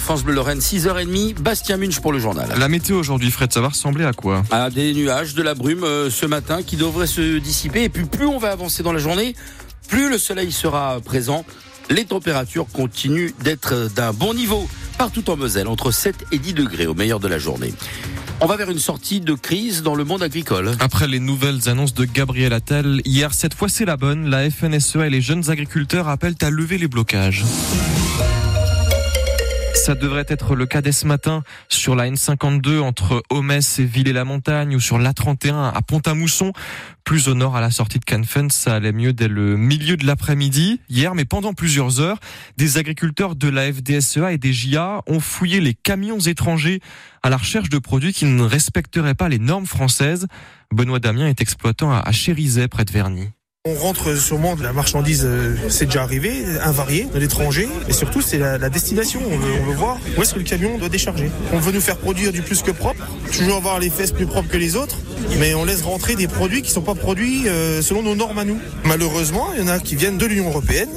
France Bleu Lorraine, 6h30, Bastien Munch pour le journal. La météo aujourd'hui, Fred, ça va ressembler à quoi? À des nuages, de la brume euh, ce matin qui devrait se dissiper. Et puis plus on va avancer dans la journée, plus le soleil sera présent. Les températures continuent d'être d'un bon niveau partout en Moselle, entre 7 et 10 degrés au meilleur de la journée. On va vers une sortie de crise dans le monde agricole. Après les nouvelles annonces de Gabriel Attal, hier, cette fois c'est la bonne, la FNSEA et les jeunes agriculteurs appellent à lever les blocages. Ça devrait être le cas dès ce matin sur la N52 entre Homès et Villers-la-Montagne ou sur l'A31 à Pont-à-Mousson. Plus au nord à la sortie de Canfen, ça allait mieux dès le milieu de l'après-midi hier, mais pendant plusieurs heures, des agriculteurs de la FDSEA et des JA ont fouillé les camions étrangers à la recherche de produits qui ne respecteraient pas les normes françaises. Benoît Damien est exploitant à Chérizet près de Verny. On rentre sûrement de la marchandise, euh, c'est déjà arrivé, invarié de l'étranger, et surtout c'est la, destination. On veut, on veut voir où est-ce que le camion doit décharger. On veut nous faire produire du plus que propre, toujours avoir les fesses plus propres que les autres, mais on laisse rentrer des produits qui sont pas produits euh, selon nos normes à nous. Malheureusement, il y en a qui viennent de l'Union européenne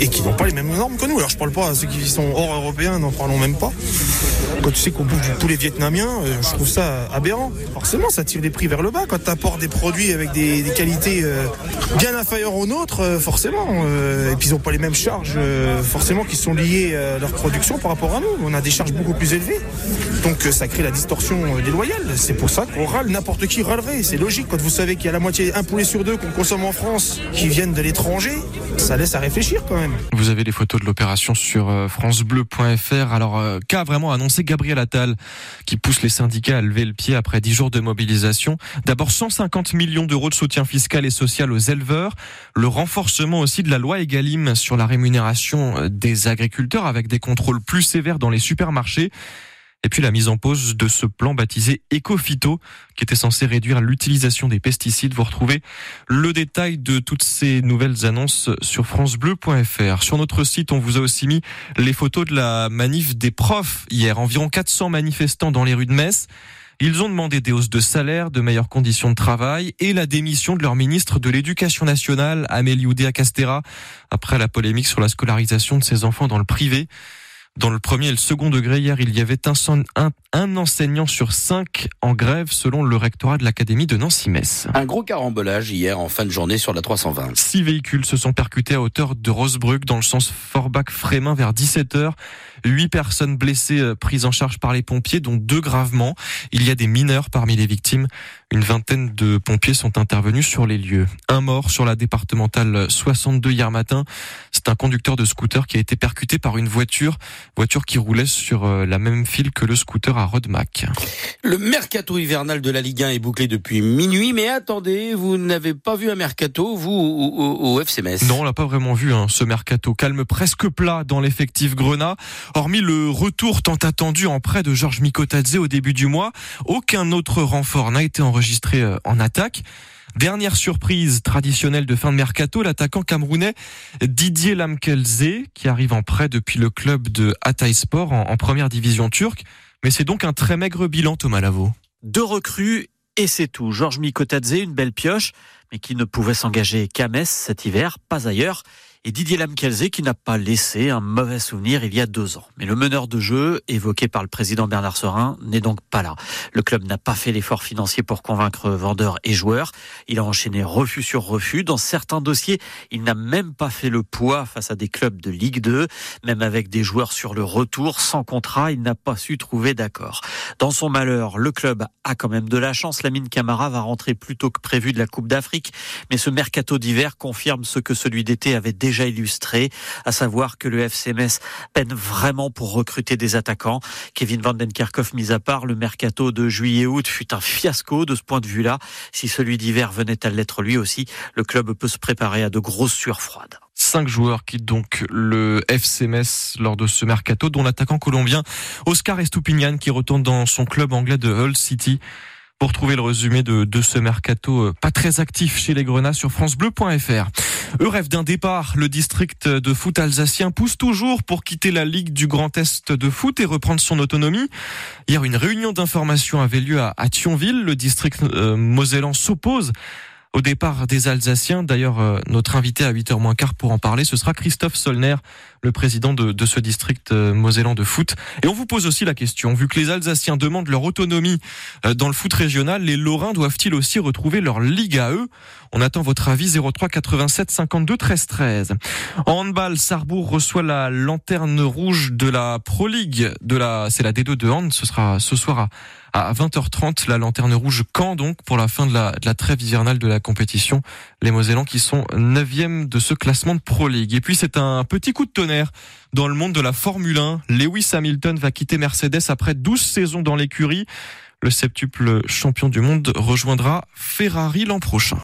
et qui n'ont pas les mêmes normes que nous. Alors je parle pas à ceux qui sont hors européens, n'en parlons même pas. Quand tu sais qu'on bouffe du poulet vietnamien, euh, je trouve ça aberrant. Forcément, ça tire les prix vers le bas. Quand tu apportes des produits avec des, des qualités euh, bien inférieures aux nôtres, euh, forcément, et puis ils n'ont pas les mêmes charges, forcément, qui sont liées à leur production par rapport à nous. On a des charges beaucoup plus élevées. Donc ça crée la distorsion déloyale. C'est pour ça qu'on râle, n'importe qui râlerait. C'est logique quand vous savez qu'il y a la moitié, un poulet sur deux qu'on consomme en France qui viennent de l'étranger, ça laisse à réfléchir quand même. Vous avez les photos de l'opération sur francebleu.fr. Alors, qu'a vraiment annoncé Gabriel Attal, qui pousse les syndicats à lever le pied après dix jours de mobilisation? D'abord 150 millions d'euros de soutien fiscal et social aux éleveurs, le renforcement aussi de la loi Egalim sur la rémunération des agriculteurs avec des contrôles plus sévères dans les supermarchés. Et puis la mise en pause de ce plan baptisé Ecofito, qui était censé réduire l'utilisation des pesticides. Vous retrouvez le détail de toutes ces nouvelles annonces sur francebleu.fr. Sur notre site, on vous a aussi mis les photos de la manif des profs hier. Environ 400 manifestants dans les rues de Metz. Ils ont demandé des hausses de salaire, de meilleures conditions de travail et la démission de leur ministre de l'Éducation nationale, Amélie Oudéa-Castera, après la polémique sur la scolarisation de ses enfants dans le privé. Dans le premier et le second degré, hier, il y avait un, un, un, enseignant sur cinq en grève, selon le rectorat de l'Académie de Nancy-Metz. Un gros carambolage hier en fin de journée sur la 320. Six véhicules se sont percutés à hauteur de Rosebruck dans le sens Forbach-Frémin vers 17h. Huit personnes blessées prises en charge par les pompiers, dont deux gravement. Il y a des mineurs parmi les victimes. Une vingtaine de pompiers sont intervenus sur les lieux. Un mort sur la départementale 62 hier matin. C'est un conducteur de scooter qui a été percuté par une voiture, voiture qui roulait sur la même file que le scooter à Rodemack. Le mercato hivernal de la Ligue 1 est bouclé depuis minuit, mais attendez, vous n'avez pas vu un mercato, vous, au, au FC Metz Non, on l'a pas vraiment vu, hein, ce mercato. Calme presque plat dans l'effectif Grenat. Hormis le retour tant attendu en prêt de Georges Mikotadze au début du mois, aucun autre renfort n'a été enregistré en attaque. Dernière surprise traditionnelle de fin de mercato, l'attaquant camerounais Didier Lamkelze, qui arrive en prêt depuis le club de Hatayspor en, en première division turque. Mais c'est donc un très maigre bilan, Thomas Lavaux. Deux recrues et c'est tout. Georges Mikotadze, une belle pioche, mais qui ne pouvait s'engager qu'à Metz cet hiver, pas ailleurs et Didier Lamkelze qui n'a pas laissé un mauvais souvenir il y a deux ans. Mais le meneur de jeu, évoqué par le président Bernard Serin, n'est donc pas là. Le club n'a pas fait l'effort financier pour convaincre vendeurs et joueurs. Il a enchaîné refus sur refus. Dans certains dossiers, il n'a même pas fait le poids face à des clubs de Ligue 2. Même avec des joueurs sur le retour, sans contrat, il n'a pas su trouver d'accord. Dans son malheur, le club a quand même de la chance. Lamine Camara va rentrer plus tôt que prévu de la Coupe d'Afrique. Mais ce mercato d'hiver confirme ce que celui d'été avait déjà déjà illustré, à savoir que le FCMS peine vraiment pour recruter des attaquants. Kevin Van Den Kerkhoff mis à part, le mercato de juillet-août fut un fiasco de ce point de vue-là. Si celui d'hiver venait à l'être lui aussi, le club peut se préparer à de grosses sueurs froides. Cinq joueurs quittent donc le FCMS lors de ce mercato, dont l'attaquant colombien Oscar Estupinian qui retourne dans son club anglais de Hull City. Pour trouver le résumé de, de ce mercato pas très actif chez les Grenats sur francebleu.fr. Eux rêvent d'un départ. Le district de foot alsacien pousse toujours pour quitter la Ligue du Grand Est de foot et reprendre son autonomie. Hier, une réunion d'information avait lieu à, à Thionville. Le district euh, mosellan s'oppose au départ des Alsaciens. D'ailleurs, euh, notre invité à 8h moins quart pour en parler, ce sera Christophe Solner, le président de, de ce district euh, mosellan de foot. Et on vous pose aussi la question, vu que les Alsaciens demandent leur autonomie euh, dans le foot régional, les Lorrains doivent-ils aussi retrouver leur ligue à eux On attend votre avis 03 87 52 13 13. En handball, Sarrebourg reçoit la lanterne rouge de la Pro League, de la, c'est la D2 de hand. Ce sera ce soir à à 20h30, la lanterne rouge Caen donc pour la fin de la, de la trêve hivernale de la compétition. Les Mosellans qui sont 9e de ce classement de Pro League. Et puis c'est un petit coup de tonnerre dans le monde de la Formule 1. Lewis Hamilton va quitter Mercedes après 12 saisons dans l'écurie. Le septuple champion du monde rejoindra Ferrari l'an prochain.